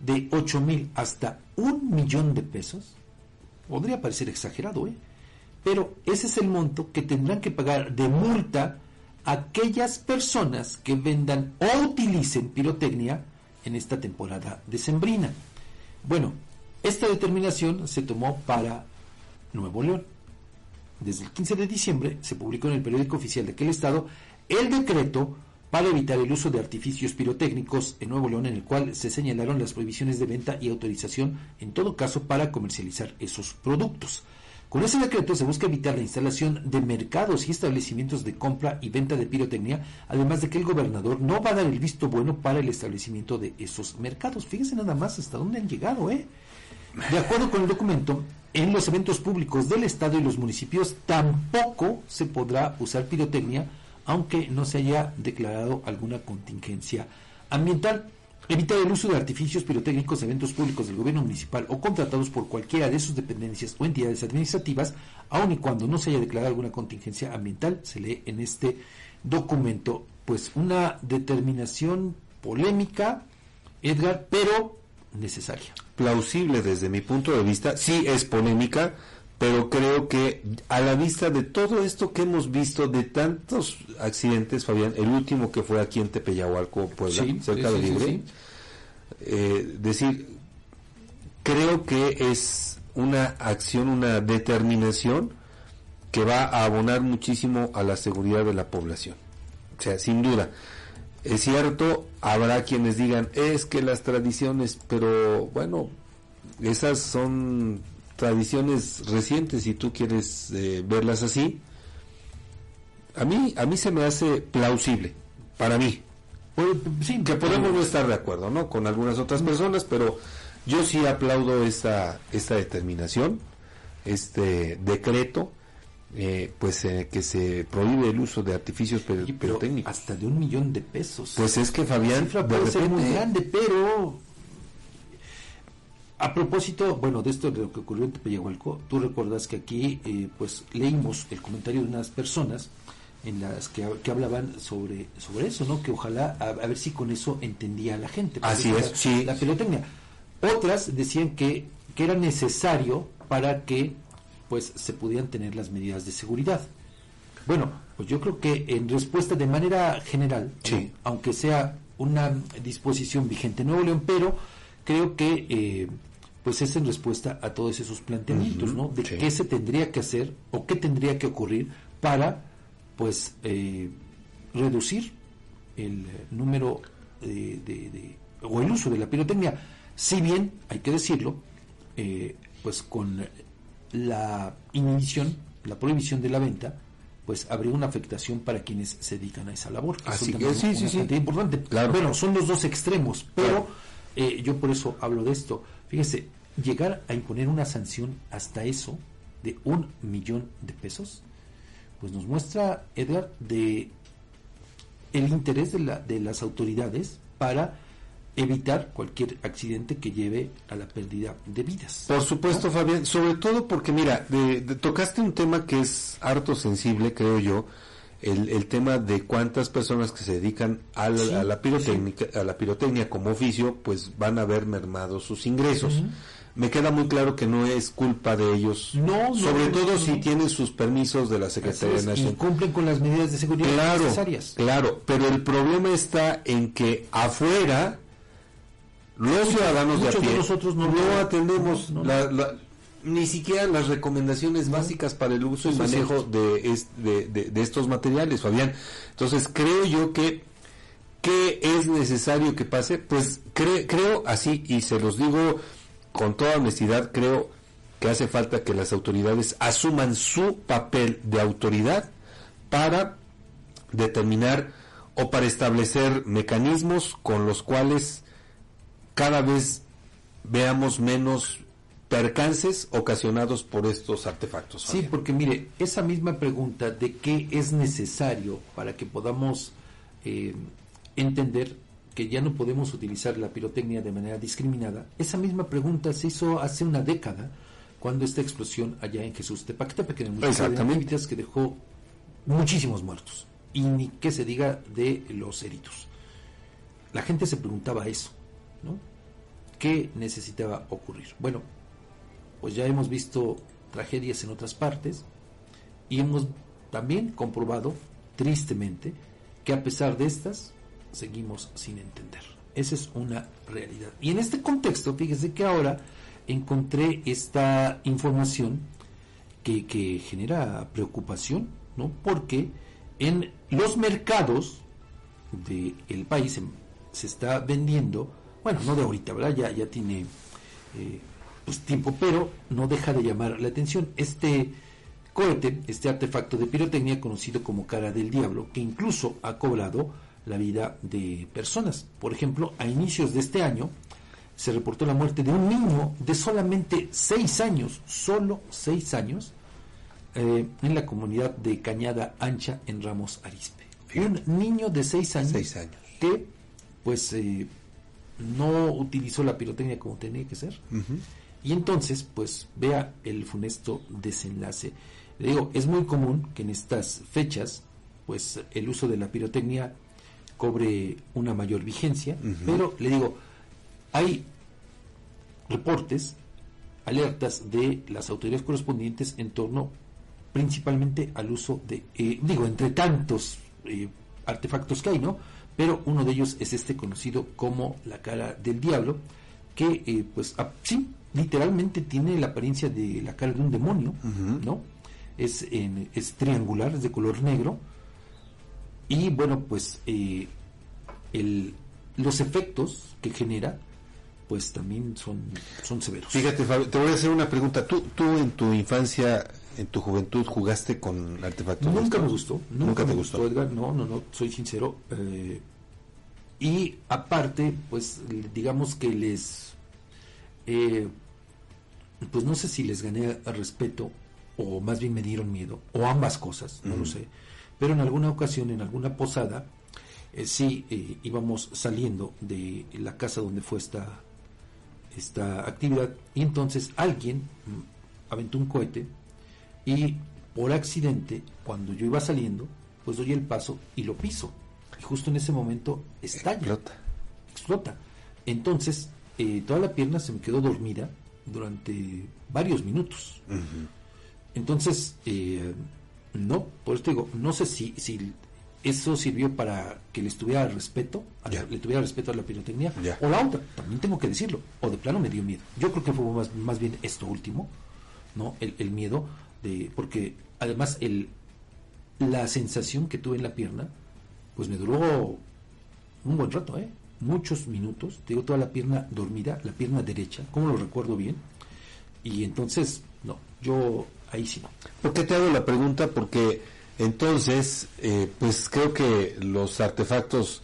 de 8 mil hasta un millón de pesos, podría parecer exagerado, ¿eh? pero ese es el monto que tendrán que pagar de multa aquellas personas que vendan o utilicen pirotecnia en esta temporada decembrina. Bueno, esta determinación se tomó para Nuevo León. Desde el 15 de diciembre se publicó en el periódico oficial de aquel estado el decreto para evitar el uso de artificios pirotécnicos en Nuevo León, en el cual se señalaron las prohibiciones de venta y autorización, en todo caso, para comercializar esos productos. Con ese decreto se busca evitar la instalación de mercados y establecimientos de compra y venta de pirotecnia, además de que el gobernador no va a dar el visto bueno para el establecimiento de esos mercados. Fíjense nada más hasta dónde han llegado, ¿eh? De acuerdo con el documento, en los eventos públicos del Estado y los municipios tampoco se podrá usar pirotecnia, aunque no se haya declarado alguna contingencia ambiental. Evitar el uso de artificios pirotécnicos en eventos públicos del gobierno municipal o contratados por cualquiera de sus dependencias o entidades administrativas, aun y cuando no se haya declarado alguna contingencia ambiental, se lee en este documento. Pues una determinación polémica, Edgar, pero necesaria. Plausible desde mi punto de vista, sí es polémica, pero creo que a la vista de todo esto que hemos visto, de tantos accidentes, Fabián, el último que fue aquí en Tepeyahualco, Puebla, cerca de Libre, eh, decir, creo que es una acción, una determinación que va a abonar muchísimo a la seguridad de la población. O sea, sin duda. Es cierto, habrá quienes digan, es que las tradiciones, pero bueno, esas son tradiciones recientes, si tú quieres eh, verlas así, a mí, a mí se me hace plausible, para mí. sí, que podemos no estar de acuerdo, ¿no? Con algunas otras personas, pero yo sí aplaudo esta, esta determinación, este decreto, eh, pues eh, que se prohíbe el uso de artificios pirotécnicos. Hasta de un millón de pesos. Pues es que Fabián, puede ser muy grande, pero a propósito, bueno, de esto de lo que ocurrió en Tepeyahualco, tú recuerdas que aquí eh, pues leímos el comentario de unas personas en las que, hablaban sobre, sobre eso, ¿no? Que ojalá, a, ver si con eso entendía la gente. Así es, sí. La pirotecnia. Otras decían que, que era necesario para que pues se pudieran tener las medidas de seguridad. Bueno, pues yo creo que en respuesta de manera general, aunque sea una disposición vigente en Nuevo León, pero creo que eh, pues es en respuesta a todos esos planteamientos, ¿no? De qué se tendría que hacer o qué tendría que ocurrir para, pues, eh, reducir el número de, o el uso de la pirotecnia. Si bien, hay que decirlo, eh, pues con la inhibición, la prohibición de la venta, pues habría una afectación para quienes se dedican a esa labor. Así que sí, sí, sí. importante. Claro. Bueno, son los dos extremos, pero eh, yo por eso hablo de esto. Fíjese, llegar a imponer una sanción hasta eso de un millón de pesos, pues nos muestra, Edgar, de el interés de, la, de las autoridades para evitar cualquier accidente que lleve a la pérdida de vidas. Por supuesto, Fabián, sobre todo porque, mira, de, tocaste un tema que es harto sensible, creo yo, el, el tema de cuántas personas que se dedican a la, a la pirotecnia, a la pirotecnia como oficio, pues van a ver mermados sus ingresos me queda muy claro que no es culpa de ellos. No, sobre todo si tienen sus permisos de la Secretaría Nacional. Y cumplen con las medidas de seguridad claro, necesarias. Claro, pero el problema está en que afuera los ciudadanos de a pie nosotros no, atendemos ni siquiera las recomendaciones básicas para el uso y manejo de, de, estos materiales, Fabián. Entonces creo yo que ¿qué es necesario que pase? Pues creo así, y se los digo con toda honestidad, creo que hace falta que las autoridades asuman su papel de autoridad para determinar o para establecer mecanismos con los cuales cada vez veamos menos percances ocasionados por estos artefactos. Sí, porque mire, esa misma pregunta de qué es necesario para que podamos eh, entender que ya no podemos utilizar la pirotecnia de manera discriminada, esa misma pregunta se hizo hace una década cuando esta explosión allá en Jesús Tepactepec, en el municipio de que dejó muchísimos muertos y ni que se diga de los heridos. La gente se preguntaba eso, ¿no? ¿Qué necesitaba ocurrir? Bueno, pues ya hemos visto tragedias en otras partes y hemos también comprobado, tristemente, que a pesar de estas, seguimos sin entender. Esa es una realidad. Y en este contexto, fíjese que ahora encontré esta información que, que genera preocupación, ¿no? Porque en los mercados del país se está vendiendo, bueno, no de ahorita, ¿verdad? Ya, ya tiene eh, pues, tiempo, pero no deja de llamar la atención. Este cohete, este artefacto de pirotecnia conocido como cara del diablo, que incluso ha cobrado la vida de personas. Por ejemplo, a inicios de este año se reportó la muerte de un niño de solamente seis años, solo seis años, eh, en la comunidad de Cañada Ancha en Ramos Arispe. Un niño de seis años, años. que pues eh, no utilizó la pirotecnia como tenía que ser. Y entonces, pues vea el funesto desenlace. Le digo, es muy común que en estas fechas, pues el uso de la pirotecnia cobre una mayor vigencia, pero le digo, hay reportes, alertas de las autoridades correspondientes en torno principalmente al uso de, eh, digo, entre tantos eh, artefactos que hay, ¿no? Pero uno de ellos es este conocido como la cara del diablo, que eh, pues sí, literalmente tiene la apariencia de la cara de un demonio, ¿no? Es, en, es triangular, es de color negro, y bueno, pues el, los efectos que genera pues también son, son severos. Fíjate, te voy a hacer una pregunta. ¿Tú, tú en tu infancia en tu juventud jugaste con artefactos? Nunca me gustó. Nunca, te gustó? Edgar. No, no, no, soy sincero. Eh, y aparte, pues digamos que les... Eh, pues no sé si les gané respeto o más bien me dieron miedo, o ambas cosas, no lo sé. Pero en alguna ocasión, en alguna posada, eh, sí íbamos saliendo de la casa donde fue esta, esta actividad y entonces alguien mm, aventó un cohete y por accidente, cuando yo iba saliendo, pues doy el paso y lo piso. Y justo en ese momento estalla. Explota. Explota. Entonces, eh, toda la pierna se me quedó dormida durante varios minutos. Entonces, eh, no, por eso digo, no sé si, si eso sirvió para que le estuviera respeto, le tuviera respeto a la pirotecnia, o la otra, también tengo que decirlo, o de plano me dio miedo. Yo creo que fue más, más bien esto último, ¿no? El, el miedo de porque además el la sensación que tuve en la pierna pues me duró un buen rato, ¿eh? muchos minutos, tengo toda la pierna dormida, la pierna derecha, como lo recuerdo bien, y entonces, no, yo ahí sí. ¿Por qué te hago la pregunta? Porque entonces, eh, pues creo que los artefactos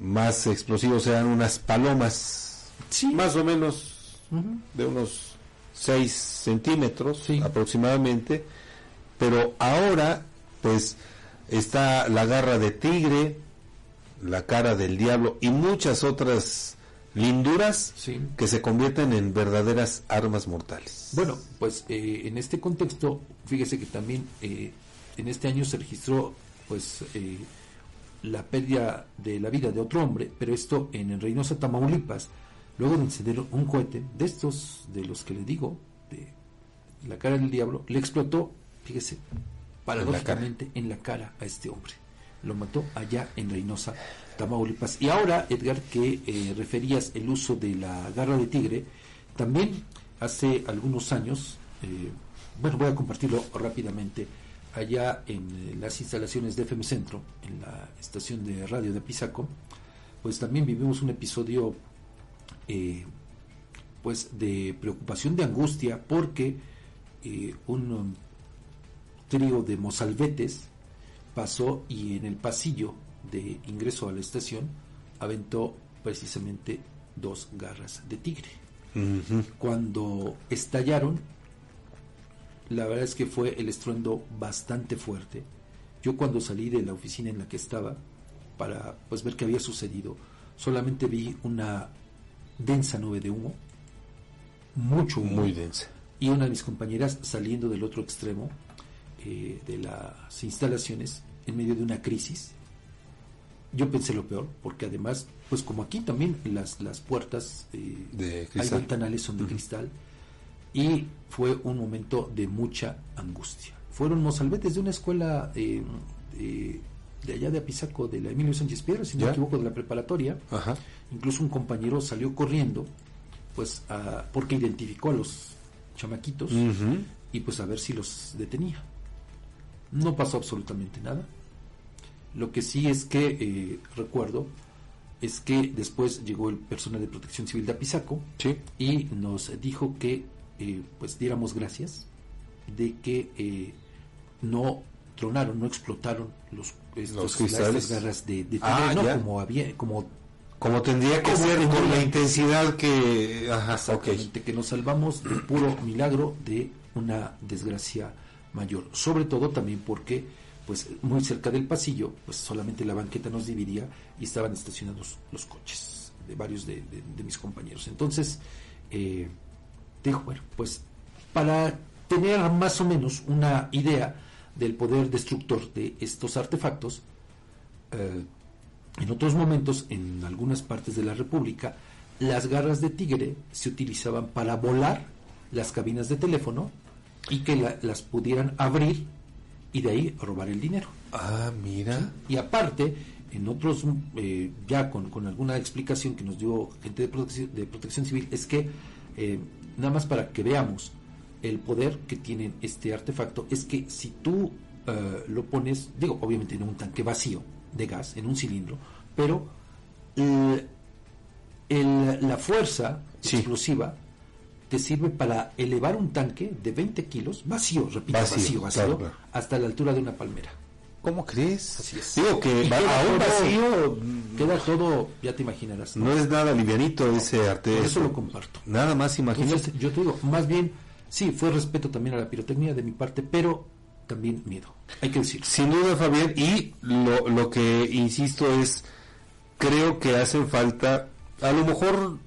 más explosivos eran unas palomas, más o menos de unos 6 centímetros aproximadamente, pero ahora pues está la garra de tigre, la cara del diablo y muchas otras linduras que se convierten en verdaderas armas mortales. Bueno, pues eh, en este contexto, fíjese que también eh, en este año se registró pues eh, la pérdida de la vida de otro hombre, pero esto en Reynosa, Tamaulipas, luego de encender un cohete, de estos, de los que le digo, de la cara del diablo, le explotó, fíjese, paradójicamente en la cara a este hombre. Lo mató allá en Reynosa, Tamaulipas. Y ahora, Edgar, que eh, referías el uso de la garra de tigre, también hace algunos años, eh, bueno, voy a compartirlo rápidamente, allá en eh, las instalaciones de FM Centro, en la estación de radio de Pisaco, pues también vivimos un episodio pues de preocupación, de angustia, porque un trío de mozalbetes pasó y en el pasillo de ingreso a la estación aventó precisamente dos garras de tigre. Cuando estallaron, la verdad es que fue el estruendo bastante fuerte. Yo cuando salí de la oficina en la que estaba para pues ver qué había sucedido, solamente vi una densa nube de humo, mucho humo, muy densa, y una de mis compañeras saliendo del otro extremo eh, de las instalaciones en medio de una crisis yo pensé lo peor, porque además, pues como aquí también las, las puertas eh, De hay ventanales son de cristal, y fue un momento de mucha angustia. Fueron mozalbetes de una escuela eh, eh, de allá de Apizaco, de la Emilio Sánchez Piedra, si no me equivoco, de la preparatoria. Ajá. Incluso un compañero salió corriendo, pues, a- porque identificó a los chamaquitos y pues a ver si los detenía. No pasó absolutamente nada. Lo que sí es que eh, recuerdo es que después llegó el personal de protección civil de Apizaco Sí. y nos dijo que eh, pues diéramos gracias de que eh, no tronaron, no explotaron los, estos- Los cristales. estas garras de, de Ah, tigre, no ya. como había como Como tendría que ser, con la intensidad que... Ajá, que nos salvamos de puro milagro de una desgracia mayor. Sobre todo también porque, pues, muy cerca del pasillo, pues solamente la banqueta nos dividía y estaban estacionados los coches de varios de, mis compañeros. Entonces, eh, bueno, pues, para tener más o menos una idea del poder destructor de estos artefactos, eh, en otros momentos, en algunas partes de la República, las garras de tigre se utilizaban para volar las cabinas de teléfono y que la- las pudieran abrir y de ahí robar el dinero. Ah, mira. Y aparte, en otros, eh, ya con, con alguna explicación que nos dio gente de protección, de protección civil, es que, eh, nada más para que veamos el poder que tiene este artefacto, es que si tú eh, lo pones, digo, obviamente en un tanque vacío de gas, en un cilindro, pero el- el- la fuerza Sí. explosiva te sirve para elevar un tanque de 20 kilos, vacío, repito, Vacío, vacío, vacío, claro, claro. hasta la altura de una palmera. ¿Cómo crees? Así es. Digo que Y va- queda aún todo- vacío Queda todo, ya te imaginarás. ¿no? no es nada livianito ese arte. Por eso lo comparto. Nada más imagínate. Entonces, yo te digo, más bien, sí, fue respeto también a la pirotecnia de mi parte, pero también miedo. Hay que decirlo. Sin duda, Fabián, y lo, lo que insisto es, creo que hacen falta, a lo mejor,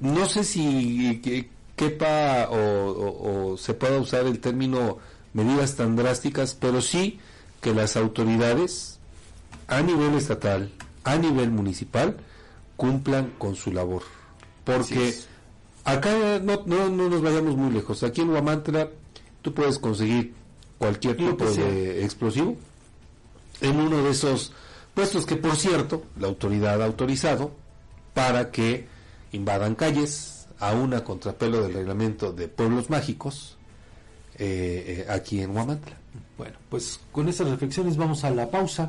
no sé si que- quepa o, o- o se pueda usar el término medidas tan drásticas, pero sí que las autoridades a nivel estatal, a nivel municipal, cumplan con su labor. Porque acá no, no, no nos vayamos muy lejos. Aquí en Huamantla tú puedes conseguir cualquier tipo de explosivo en uno de esos puestos que, por cierto, la autoridad ha autorizado para que invadan calles a una contrapelo del reglamento de pueblos mágicos eh, eh, aquí en Huamantla. Bueno, pues con estas reflexiones vamos a la pausa.